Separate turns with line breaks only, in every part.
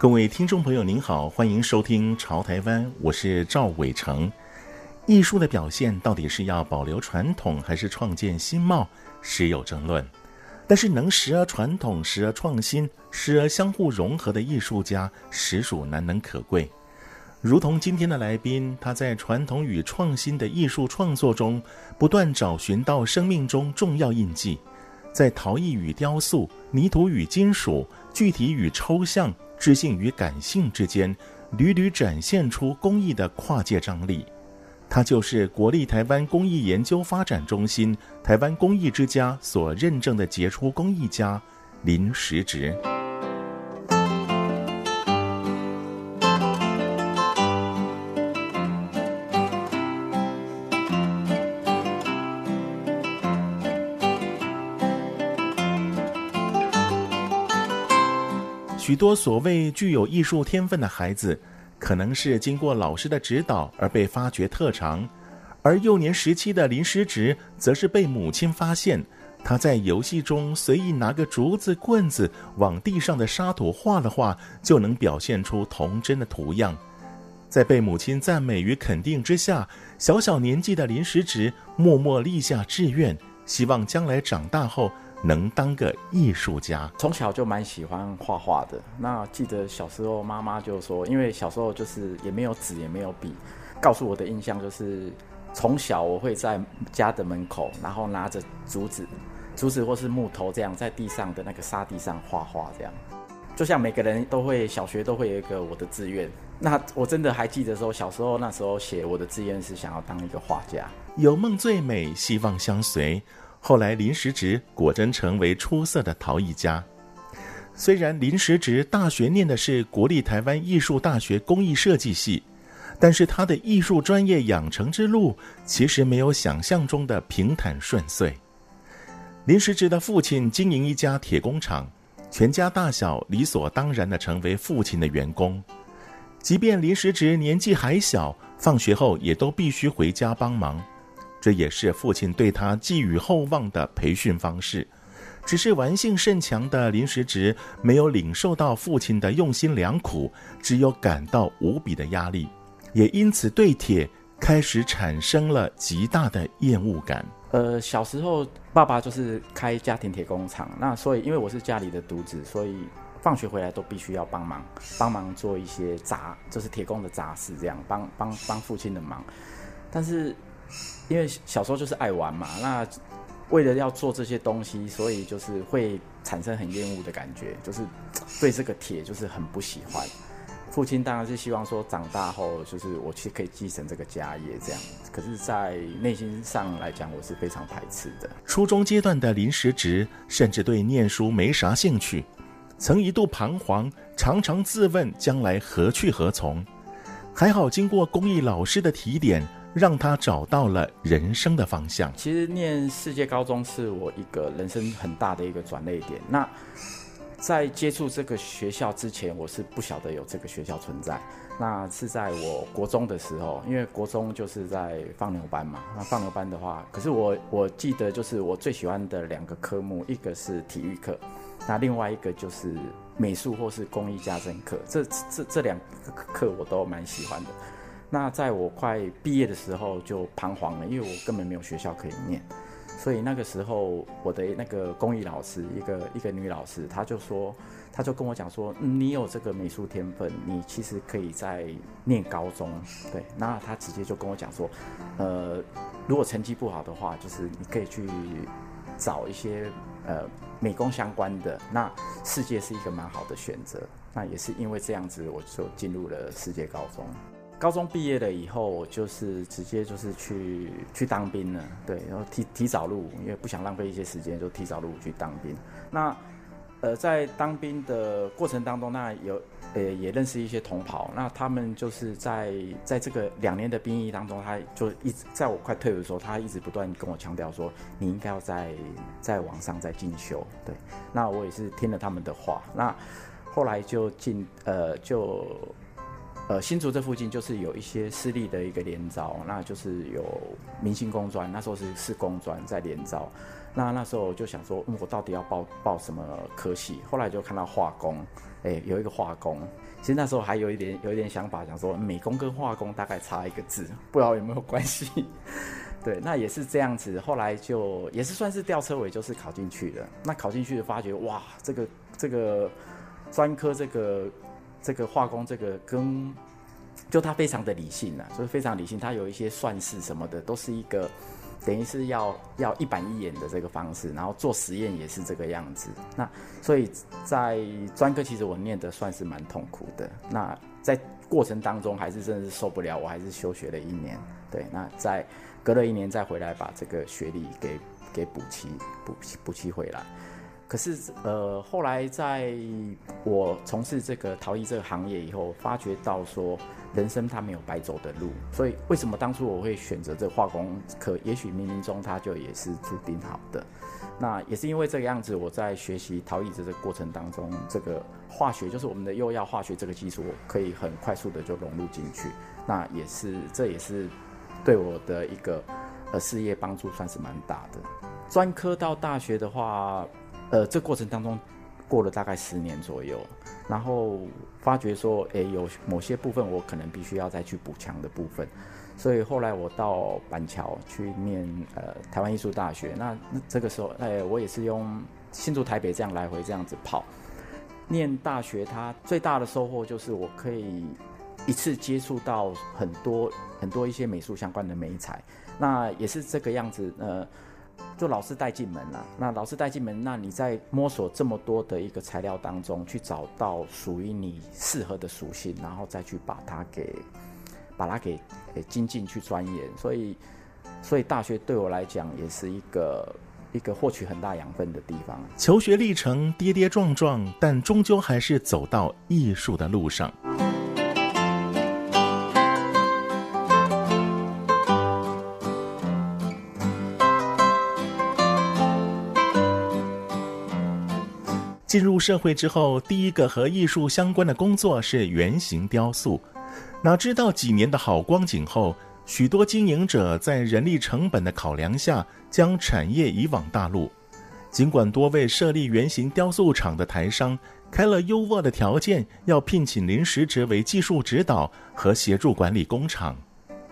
各位听众朋友，您好，欢迎收听《潮台湾》，我是赵伟成。艺术的表现到底是要保留传统，还是创建新貌，时有争论。但是能时而传统，时而创新，时而相互融合的艺术家，实属难能可贵。如同今天的来宾，他在传统与创新的艺术创作中，不断找寻到生命中重要印记，在陶艺与雕塑、泥土与金属、具体与抽象。知性与感性之间，屡屡展现出工艺的跨界张力。他就是国立台湾工艺研究发展中心台湾工艺之家所认证的杰出工艺家林时直。许多所谓具有艺术天分的孩子，可能是经过老师的指导而被发掘特长，而幼年时期的林时值，则是被母亲发现，他在游戏中随意拿个竹子、棍子往地上的沙土画了画，就能表现出童真的图样。在被母亲赞美与肯定之下，小小年纪的林时值默默立下志愿，希望将来长大后。能当个艺术家，
从小就蛮喜欢画画的。那记得小时候妈妈就说，因为小时候就是也没有纸也没有笔，告诉我的印象就是，从小我会在家的门口，然后拿着竹子、竹子或是木头这样在地上的那个沙地上画画，这样。就像每个人都会小学都会有一个我的志愿。那我真的还记得说，小时候那时候写我的志愿是想要当一个画家。
有梦最美，希望相随。后来，林时值果真成为出色的陶艺家。虽然林时值大学念的是国立台湾艺术大学工艺设计系，但是他的艺术专业养成之路其实没有想象中的平坦顺遂。林时值的父亲经营一家铁工厂，全家大小理所当然的成为父亲的员工。即便林时值年纪还小，放学后也都必须回家帮忙。这也是父亲对他寄予厚望的培训方式，只是玩性甚强的林时值没有领受到父亲的用心良苦，只有感到无比的压力，也因此对铁开始产生了极大的厌恶感。
呃，小时候爸爸就是开家庭铁工厂，那所以因为我是家里的独子，所以放学回来都必须要帮忙，帮忙做一些杂，就是铁工的杂事，这样帮帮帮父亲的忙，但是。因为小时候就是爱玩嘛，那为了要做这些东西，所以就是会产生很厌恶的感觉，就是对这个铁就是很不喜欢。父亲当然是希望说长大后就是我去可以继承这个家业这样，可是，在内心上来讲，我是非常排斥的。
初中阶段的临时职甚至对念书没啥兴趣，曾一度彷徨，常常自问将来何去何从。还好经过公益老师的提点。让他找到了人生的方向。
其实念世界高中是我一个人生很大的一个转捩点。那在接触这个学校之前，我是不晓得有这个学校存在。那是在我国中的时候，因为国中就是在放牛班嘛。那放牛班的话，可是我我记得就是我最喜欢的两个科目，一个是体育课，那另外一个就是美术或是工艺家政课。这这这两个课我都蛮喜欢的。那在我快毕业的时候就彷徨了，因为我根本没有学校可以念，所以那个时候我的那个工艺老师，一个一个女老师，她就说，她就跟我讲说，你有这个美术天分，你其实可以在念高中，对，那她直接就跟我讲说，呃，如果成绩不好的话，就是你可以去找一些呃美工相关的，那世界是一个蛮好的选择，那也是因为这样子，我就进入了世界高中。高中毕业了以后，我就是直接就是去去当兵了，对，然后提提早入伍，因为不想浪费一些时间，就提早入伍去当兵。那呃，在当兵的过程当中，那有呃也认识一些同袍，那他们就是在在这个两年的兵役当中，他就一直在我快退伍的时候，他一直不断跟我强调说，你应该要在在网上再进修，对，那我也是听了他们的话，那后来就进呃就。呃，新竹这附近就是有一些私立的一个联招，那就是有明星工专，那时候是是工专在联招，那那时候就想说，嗯，我到底要报报什么科系？后来就看到化工，哎、有一个化工，其实那时候还有一点有一点想法，想说美工跟化工大概差一个字，不知道有没有关系？对，那也是这样子，后来就也是算是吊车尾，就是考进去了。那考进去就发觉，哇，这个这个专科这个。这个化工，这个跟就他非常的理性啊，所以非常理性。他有一些算式什么的，都是一个等于是要要一板一眼的这个方式，然后做实验也是这个样子。那所以在专科，其实我念的算是蛮痛苦的。那在过程当中，还是真的是受不了，我还是休学了一年。对，那在隔了一年再回来，把这个学历给给补齐补补齐回来。可是，呃，后来在我从事这个陶艺这个行业以后，发觉到说，人生它没有白走的路。所以，为什么当初我会选择这化工科？也许冥冥中它就也是注定好的。那也是因为这个样子，我在学习陶艺这个过程当中，这个化学就是我们的釉药化学这个基础，我可以很快速的就融入进去。那也是，这也是对我的一个呃事业帮助算是蛮大的。专科到大学的话。呃，这过程当中过了大概十年左右，然后发觉说，诶，有某些部分我可能必须要再去补强的部分，所以后来我到板桥去念呃台湾艺术大学。那这个时候，哎，我也是用新竹台北这样来回这样子跑。念大学，它最大的收获就是我可以一次接触到很多很多一些美术相关的美材。那也是这个样子，呃。就老师带进门了，那老师带进门，那你在摸索这么多的一个材料当中，去找到属于你适合的属性，然后再去把它给把它给给精进去钻研。所以，所以大学对我来讲也是一个一个获取很大养分的地方。
求学历程跌跌撞撞，但终究还是走到艺术的路上。进入社会之后，第一个和艺术相关的工作是原型雕塑。哪知道几年的好光景后，许多经营者在人力成本的考量下，将产业移往大陆。尽管多位设立原型雕塑厂的台商开了优渥的条件，要聘请林时哲为技术指导和协助管理工厂，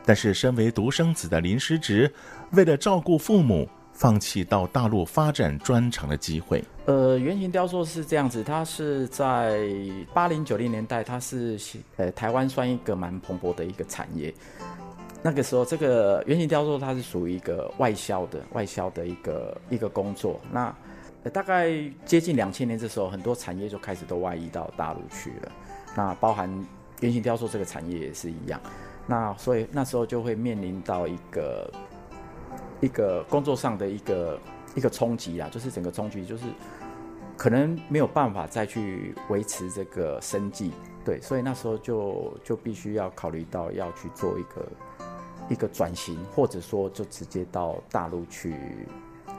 但是身为独生子的林时值，为了照顾父母，放弃到大陆发展专长的机会。
呃，原型雕塑是这样子，它是在八零九零年代，它是呃台湾算一个蛮蓬勃的一个产业。那个时候，这个原型雕塑它是属于一个外销的外销的一个一个工作。那、呃、大概接近两千年这时候，很多产业就开始都外移到大陆去了。那包含原型雕塑这个产业也是一样。那所以那时候就会面临到一个。一个工作上的一个一个冲击啦，就是整个冲击，就是可能没有办法再去维持这个生计，对，所以那时候就就必须要考虑到要去做一个一个转型，或者说就直接到大陆去，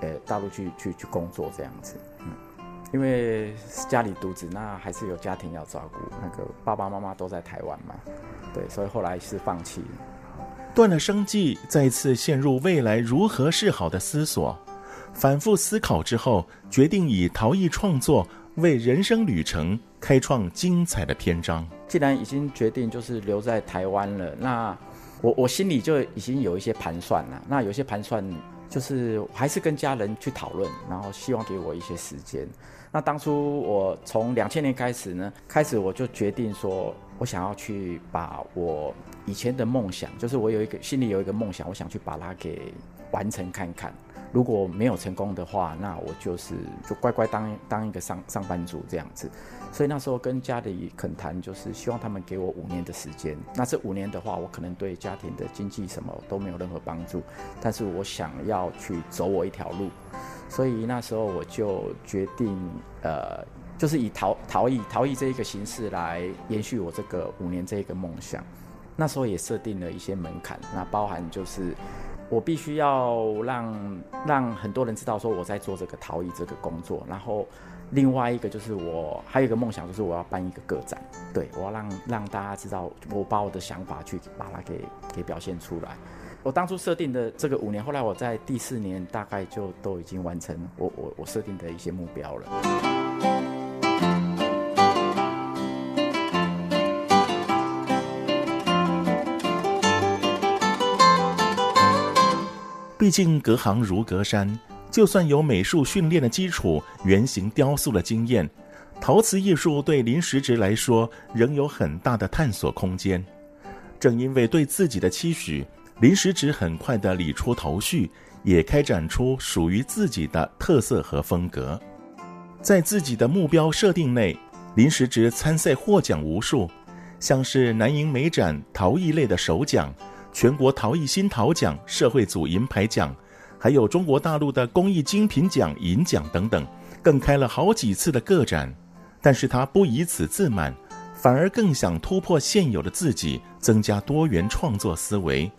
呃，大陆去去去工作这样子，嗯，因为家里独子，那还是有家庭要照顾，那个爸爸妈妈都在台湾嘛，对，所以后来是放弃。
断了生计，再次陷入未来如何是好的思索。反复思考之后，决定以陶艺创作为人生旅程开创精彩的篇章。
既然已经决定就是留在台湾了，那我我心里就已经有一些盘算了。那有些盘算就是还是跟家人去讨论，然后希望给我一些时间。那当初我从两千年开始呢，开始我就决定说，我想要去把我。以前的梦想，就是我有一个心里有一个梦想，我想去把它给完成看看。如果没有成功的话，那我就是就乖乖当当一个上上班族这样子。所以那时候跟家里恳谈，就是希望他们给我五年的时间。那这五年的话，我可能对家庭的经济什么都没有任何帮助，但是我想要去走我一条路。所以那时候我就决定，呃，就是以逃逃逸逃逸这一个形式来延续我这个五年这一个梦想。那时候也设定了一些门槛，那包含就是。我必须要让让很多人知道说我在做这个陶艺这个工作，然后另外一个就是我还有一个梦想，就是我要办一个个展，对，我要让让大家知道我把我的想法去把它给给表现出来。我当初设定的这个五年，后来我在第四年大概就都已经完成我我我设定的一些目标了。
毕竟隔行如隔山，就算有美术训练的基础、原型雕塑的经验，陶瓷艺术对林时直来说仍有很大的探索空间。正因为对自己的期许，林时直很快地理出头绪，也开展出属于自己的特色和风格。在自己的目标设定内，林时直参赛获奖无数，像是南瀛美展陶艺类的首奖。全国陶艺新陶奖社会组银牌奖，还有中国大陆的工艺精品奖银奖等等，更开了好几次的个展。但是他不以此自满，反而更想突破现有的自己，增加多元创作思维。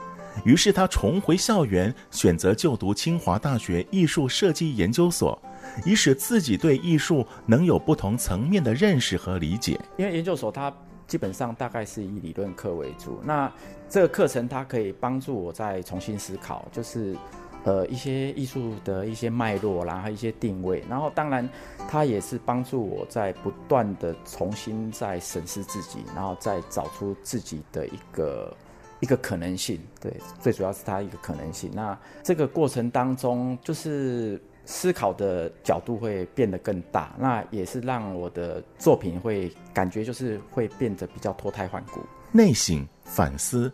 于是他重回校园，选择就读清华大学艺术设计研究所，以使自己对艺术能有不同层面的认识和理解。
因为研究所它。基本上大概是以理论课为主，那这个课程它可以帮助我再重新思考，就是呃一些艺术的一些脉络，然后一些定位，然后当然它也是帮助我在不断的重新再审视自己，然后再找出自己的一个一个可能性。对，最主要是它一个可能性。那这个过程当中就是。思考的角度会变得更大，那也是让我的作品会感觉就是会变得比较脱胎换骨。
内省反思，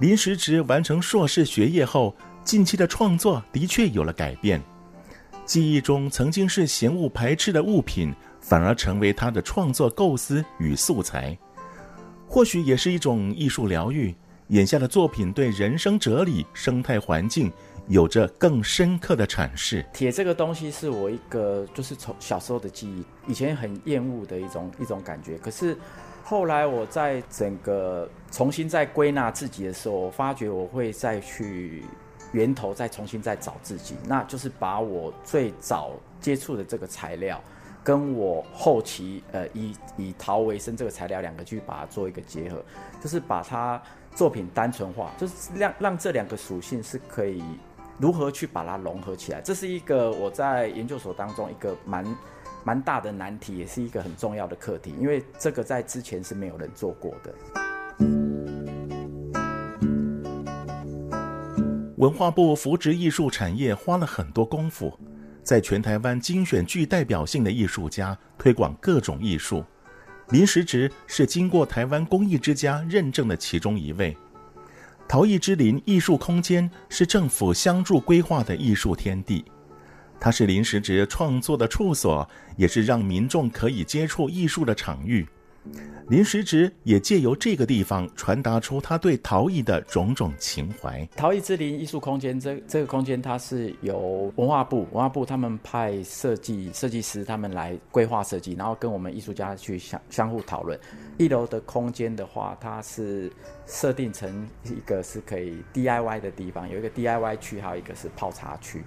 临时职完成硕士学业后，近期的创作的确有了改变。记忆中曾经是嫌恶排斥的物品，反而成为他的创作构思与素材。或许也是一种艺术疗愈。眼下的作品对人生哲理、生态环境。有着更深刻的阐释。
铁这个东西是我一个，就是从小时候的记忆，以前很厌恶的一种一种感觉。可是后来我在整个重新再归纳自己的时候，我发觉我会再去源头再重新再找自己，那就是把我最早接触的这个材料，跟我后期呃以以陶为生这个材料两个去把它做一个结合，就是把它作品单纯化，就是让让这两个属性是可以。如何去把它融合起来？这是一个我在研究所当中一个蛮蛮大的难题，也是一个很重要的课题，因为这个在之前是没有人做过的。
文化部扶植艺术产业花了很多功夫，在全台湾精选具代表性的艺术家，推广各种艺术。林时值是经过台湾工艺之家认证的其中一位。陶艺之林艺术空间是政府相助规划的艺术天地，它是临时直创作的处所，也是让民众可以接触艺术的场域。林时直也借由这个地方传达出他对陶艺的种种情怀。
陶艺之林艺术空间，这这个空间它是由文化部文化部他们派设计设计师他们来规划设计，然后跟我们艺术家去相相互讨论。一楼的空间的话，它是设定成一个是可以 DIY 的地方，有一个 DIY 区，还有一个是泡茶区。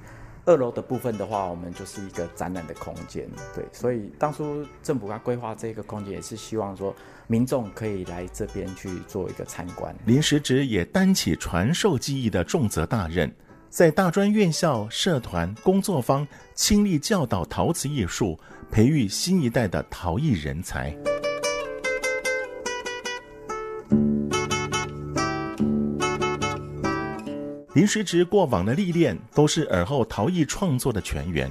二楼的部分的话，我们就是一个展览的空间，对，所以当初政府他规划这个空间，也是希望说民众可以来这边去做一个参观。
临时职也担起传授技艺的重责大任，在大专院校、社团、工作坊倾力教导陶瓷艺术，培育新一代的陶艺人才。林时值过往的历练都是尔后陶艺创作的泉源，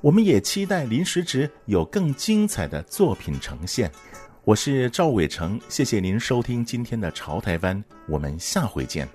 我们也期待林时值有更精彩的作品呈现。我是赵伟成，谢谢您收听今天的《潮台湾》，我们下回见。